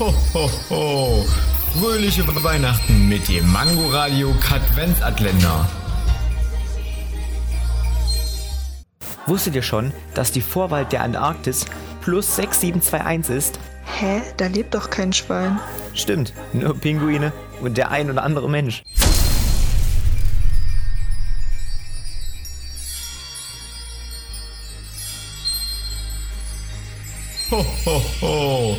Ho, ho, ho. Fröhliche Weihnachten mit dem Mangoradio Katwenzatländer. Wusstet ihr schon, dass die Vorwahl der Antarktis plus 6721 ist? Hä? Da lebt doch kein Schwein. Stimmt, nur Pinguine und der ein oder andere Mensch. Ho, ho, ho.